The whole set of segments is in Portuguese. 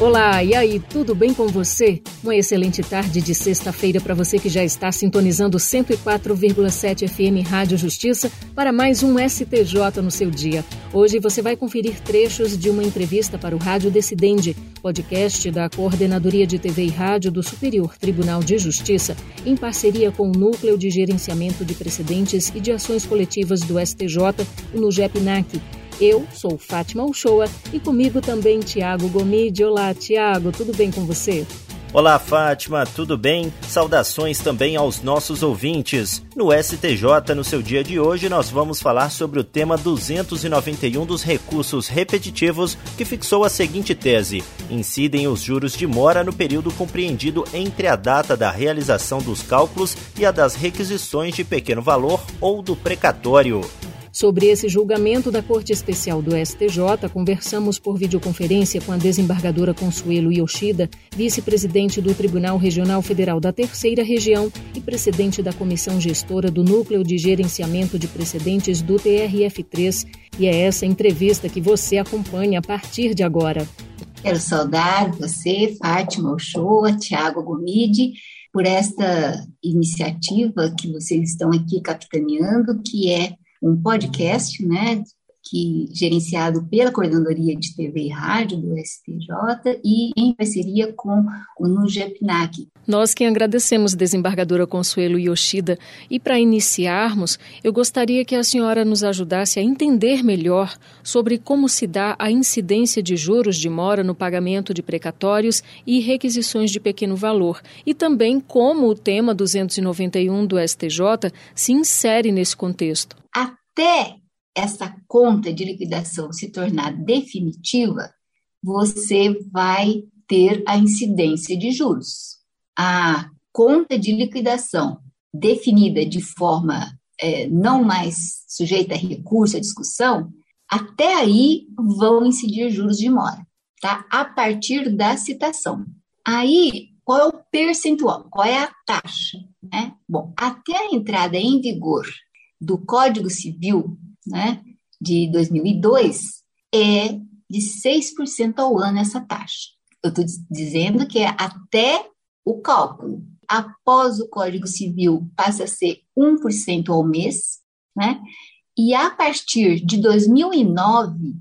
Olá, e aí, tudo bem com você? Uma excelente tarde de sexta-feira para você que já está sintonizando 104,7 FM Rádio Justiça para mais um STJ no seu dia. Hoje você vai conferir trechos de uma entrevista para o Rádio Decidente, podcast da Coordenadoria de TV e Rádio do Superior Tribunal de Justiça, em parceria com o Núcleo de Gerenciamento de Precedentes e de Ações Coletivas do STJ, o NUGEPNAC eu sou Fátima Uchoa e comigo também Tiago Gomide. Olá, Tiago, tudo bem com você? Olá, Fátima, tudo bem? Saudações também aos nossos ouvintes. No STJ, no seu dia de hoje, nós vamos falar sobre o tema 291 dos recursos repetitivos, que fixou a seguinte tese: incidem os juros de mora no período compreendido entre a data da realização dos cálculos e a das requisições de pequeno valor ou do precatório. Sobre esse julgamento da Corte Especial do STJ, conversamos por videoconferência com a desembargadora Consuelo Yoshida, vice-presidente do Tribunal Regional Federal da Terceira Região e presidente da Comissão Gestora do Núcleo de Gerenciamento de Precedentes do TRF3. E é essa entrevista que você acompanha a partir de agora. Quero saudar você, Fátima Ochoa, Tiago Gomide, por esta iniciativa que vocês estão aqui capitaneando, que é um podcast, né, que gerenciado pela Coordenadoria de TV e Rádio do STJ e em parceria com o NUGEPNAC. Nós que agradecemos, desembargadora Consuelo Yoshida. E para iniciarmos, eu gostaria que a senhora nos ajudasse a entender melhor sobre como se dá a incidência de juros de mora no pagamento de precatórios e requisições de pequeno valor, e também como o tema 291 do STJ se insere nesse contexto. Até essa conta de liquidação se tornar definitiva, você vai ter a incidência de juros. A conta de liquidação definida de forma é, não mais sujeita a recurso, a discussão, até aí vão incidir juros de mora, tá? A partir da citação. Aí, qual é o percentual? Qual é a taxa? Né? Bom, até a entrada em vigor do Código Civil né, de 2002 é de 6% ao ano essa taxa. Eu estou dizendo que é até o cálculo. Após o Código Civil passa a ser 1% ao mês, né? E a partir de 2009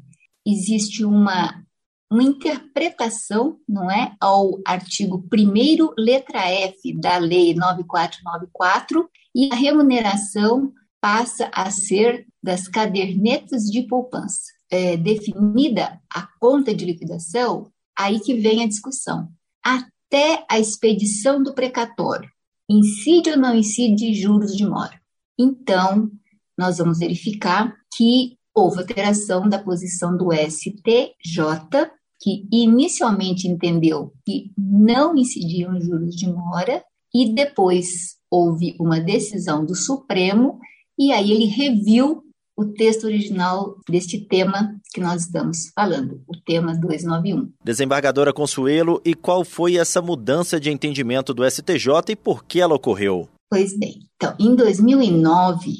existe uma, uma interpretação, não é, ao artigo 1 letra F da Lei 9494 e a remuneração passa a ser das cadernetas de poupança. É, definida a conta de liquidação, aí que vem a discussão. Até a expedição do precatório, incide ou não incide juros de mora? Então, nós vamos verificar que houve alteração da posição do STJ, que inicialmente entendeu que não incidiam juros de mora, e depois houve uma decisão do Supremo e aí ele reviu o texto original deste tema que nós estamos falando, o tema 291. Desembargadora Consuelo, e qual foi essa mudança de entendimento do STJ e por que ela ocorreu? Pois bem, então, em 2009,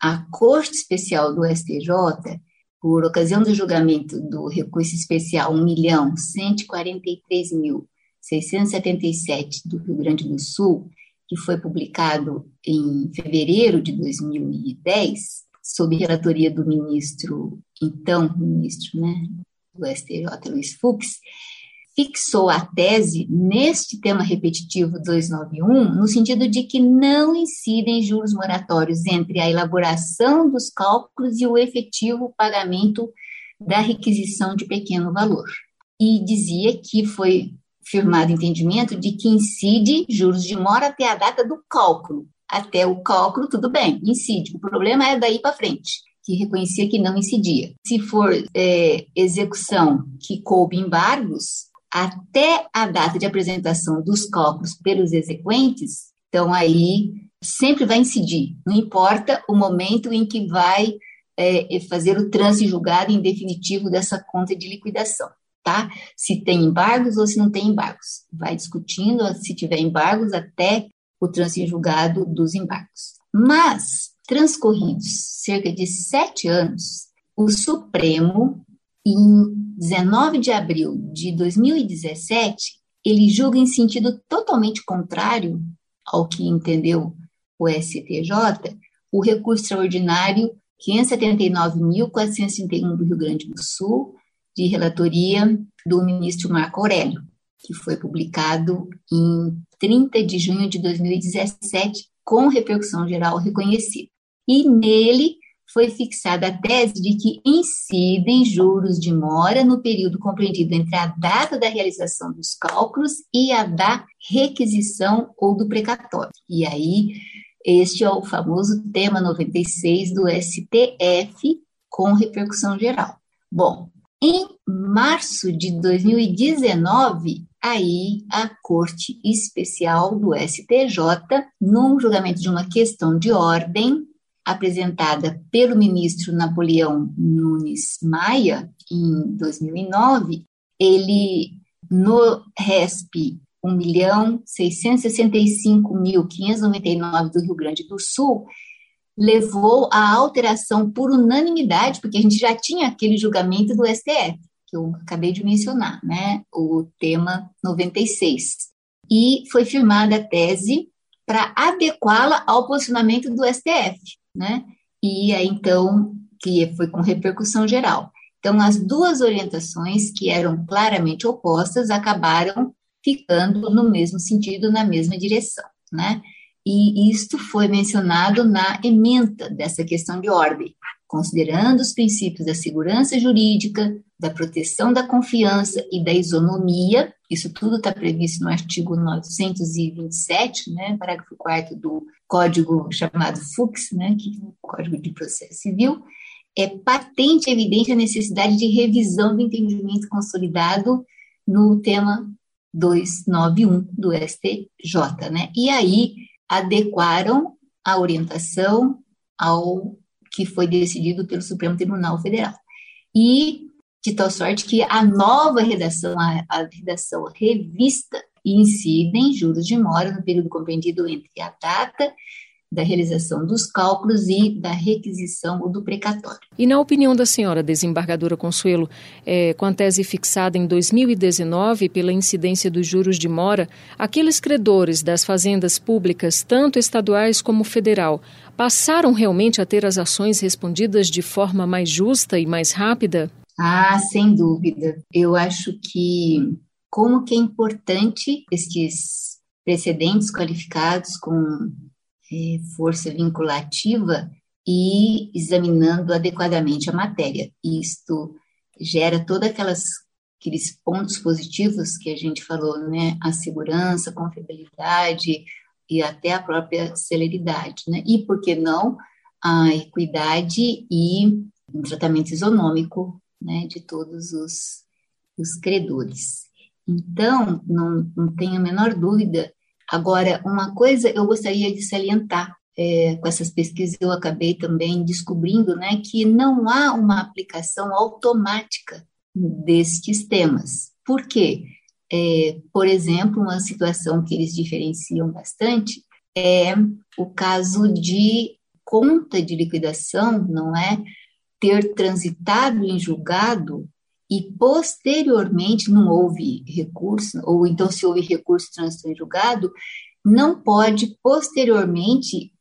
a Corte Especial do STJ, por ocasião do julgamento do recurso especial 1.143.677 do Rio Grande do Sul, que foi publicado em fevereiro de 2010, sob relatoria do ministro, então ministro né, do STJ, Luiz Fux, fixou a tese neste tema repetitivo 291, no sentido de que não incidem juros moratórios entre a elaboração dos cálculos e o efetivo pagamento da requisição de pequeno valor. E dizia que foi firmado entendimento de que incide juros de mora até a data do cálculo. Até o cálculo, tudo bem, incide. O problema é daí para frente, que reconhecia que não incidia. Se for é, execução que coube embargos, até a data de apresentação dos cálculos pelos exequentes, então aí sempre vai incidir, não importa o momento em que vai é, fazer o trânsito julgado em definitivo dessa conta de liquidação. Tá? Se tem embargos ou se não tem embargos. Vai discutindo se tiver embargos até o trânsito em julgado dos embargos. Mas, transcorridos cerca de sete anos, o Supremo, em 19 de abril de 2017, ele julga em sentido totalmente contrário ao que entendeu o STJ, o recurso extraordinário 579.431 do Rio Grande do Sul, de relatoria do ministro Marco Aurélio, que foi publicado em 30 de junho de 2017, com repercussão geral reconhecida. E nele foi fixada a tese de que incidem juros de mora no período compreendido entre a data da realização dos cálculos e a da requisição ou do precatório. E aí, este é o famoso tema 96 do STF, com repercussão geral. Bom, em março de 2019, aí a Corte Especial do STJ, num julgamento de uma questão de ordem, apresentada pelo ministro Napoleão Nunes Maia, em 2009, ele, no RESP 1.665.599 do Rio Grande do Sul, levou à alteração por unanimidade, porque a gente já tinha aquele julgamento do STF, que eu acabei de mencionar, né, o tema 96. E foi firmada a tese para adequá-la ao posicionamento do STF, né? E aí, então, que foi com repercussão geral. Então, as duas orientações que eram claramente opostas acabaram ficando no mesmo sentido, na mesma direção, né? E isto foi mencionado na ementa dessa questão de ordem, considerando os princípios da segurança jurídica, da proteção da confiança e da isonomia, isso tudo está previsto no artigo 927, né, parágrafo 4 do código chamado FUX, né, que é o Código de Processo Civil, é patente e evidente a necessidade de revisão do entendimento consolidado no tema 291 do STJ, né? E aí adequaram a orientação ao que foi decidido pelo Supremo Tribunal Federal. E de tal sorte que a nova redação, a, a redação revista, incide em juros de mora no período compreendido entre a data da realização dos cálculos e da requisição ou do precatório. E na opinião da senhora desembargadora Consuelo, é, com a tese fixada em 2019 pela incidência dos juros de mora, aqueles credores das fazendas públicas, tanto estaduais como federal, passaram realmente a ter as ações respondidas de forma mais justa e mais rápida? Ah, sem dúvida. Eu acho que como que é importante estes precedentes qualificados com é, força vinculativa e examinando adequadamente a matéria. Isto gera todas aquelas aqueles pontos positivos que a gente falou, né? A segurança, confiabilidade e até a própria celeridade, né? E por que não a equidade e um tratamento isonômico, né? De todos os, os credores. Então, não, não tenho a menor dúvida Agora, uma coisa eu gostaria de salientar, é, com essas pesquisas eu acabei também descobrindo né, que não há uma aplicação automática destes temas. Por quê? É, por exemplo, uma situação que eles diferenciam bastante é o caso de conta de liquidação, não é? Ter transitado em julgado e posteriormente não houve recurso, ou então se houve recurso trânsito em julgado, não pode posteriormente,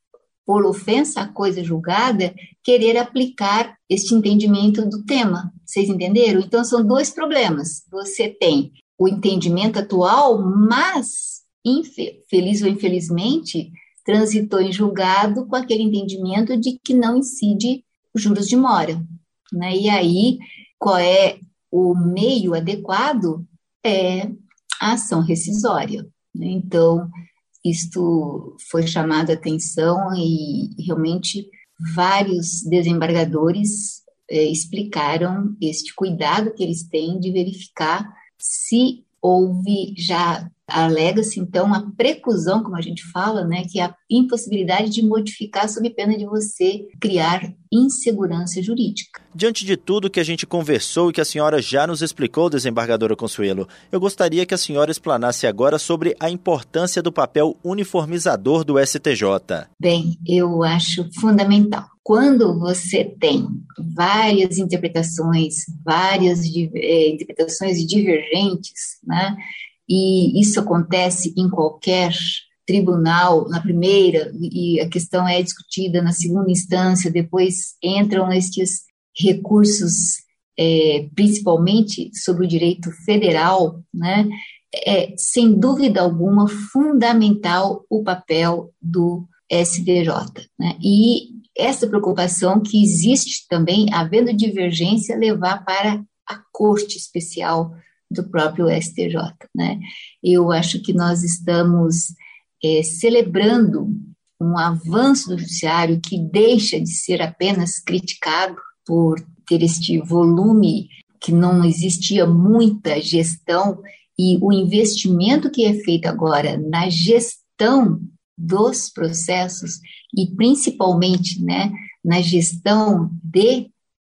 por ofensa à coisa julgada, querer aplicar este entendimento do tema. Vocês entenderam? Então são dois problemas. Você tem o entendimento atual, mas feliz ou infelizmente transitou em julgado com aquele entendimento de que não incide os juros de mora. Né? E aí, qual é o meio adequado é a ação rescisória. Né? Então, isto foi chamado a atenção e realmente vários desembargadores é, explicaram este cuidado que eles têm de verificar se houve já Alega-se, então, a preclusão, como a gente fala, né, que é a impossibilidade de modificar sob pena de você criar insegurança jurídica. Diante de tudo que a gente conversou e que a senhora já nos explicou, desembargadora Consuelo, eu gostaria que a senhora explanasse agora sobre a importância do papel uniformizador do STJ. Bem, eu acho fundamental. Quando você tem várias interpretações, várias é, interpretações divergentes, né, e isso acontece em qualquer tribunal na primeira e a questão é discutida na segunda instância, depois entram estes recursos, é, principalmente sobre o direito federal, né? É, sem dúvida alguma, fundamental o papel do SDJ. Né? E essa preocupação que existe também, havendo divergência, levar para a Corte Especial do próprio STJ. Né? Eu acho que nós estamos é, celebrando um avanço do judiciário que deixa de ser apenas criticado por ter este volume que não existia muita gestão e o investimento que é feito agora na gestão dos processos e principalmente, né, na gestão de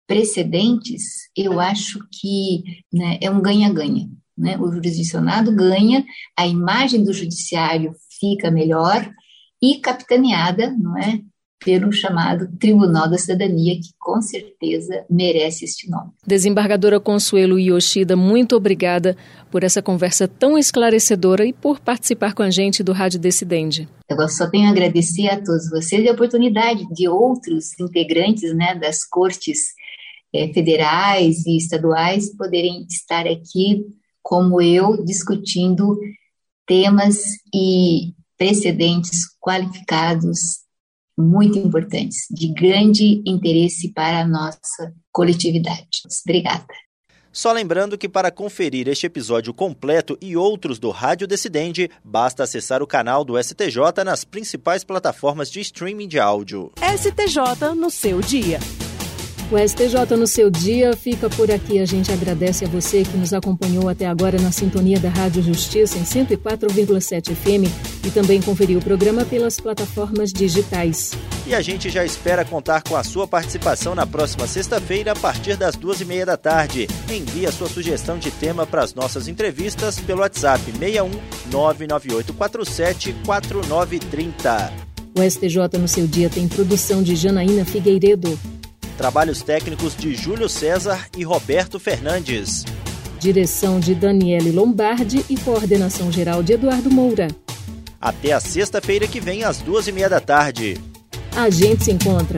precedentes, eu acho que né, é um ganha-ganha. Né? O jurisdicionado ganha, a imagem do judiciário fica melhor e capitaneada, não é, pelo chamado Tribunal da Cidadania, que com certeza merece este nome. Desembargadora Consuelo Yoshida, muito obrigada por essa conversa tão esclarecedora e por participar com a gente do Rádio Decidente. Eu só tenho a agradecer a todos vocês e a oportunidade de outros integrantes né, das cortes é, federais e estaduais poderem estar aqui, como eu, discutindo temas e precedentes qualificados muito importantes, de grande interesse para a nossa coletividade. Obrigada. Só lembrando que para conferir este episódio completo e outros do Rádio Decidente, basta acessar o canal do STJ nas principais plataformas de streaming de áudio. STJ no seu dia. O STJ no seu dia fica por aqui. A gente agradece a você que nos acompanhou até agora na sintonia da Rádio Justiça em 104,7 FM e também conferiu o programa pelas plataformas digitais. E a gente já espera contar com a sua participação na próxima sexta-feira, a partir das duas e meia da tarde. Envie a sua sugestão de tema para as nossas entrevistas pelo WhatsApp 61 99847 4930. O STJ no seu dia tem produção de Janaína Figueiredo. Trabalhos técnicos de Júlio César e Roberto Fernandes. Direção de Daniele Lombardi e coordenação geral de Eduardo Moura. Até a sexta-feira que vem, às duas e meia da tarde. A gente se encontra.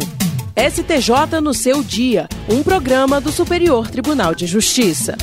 STJ no seu dia, um programa do Superior Tribunal de Justiça.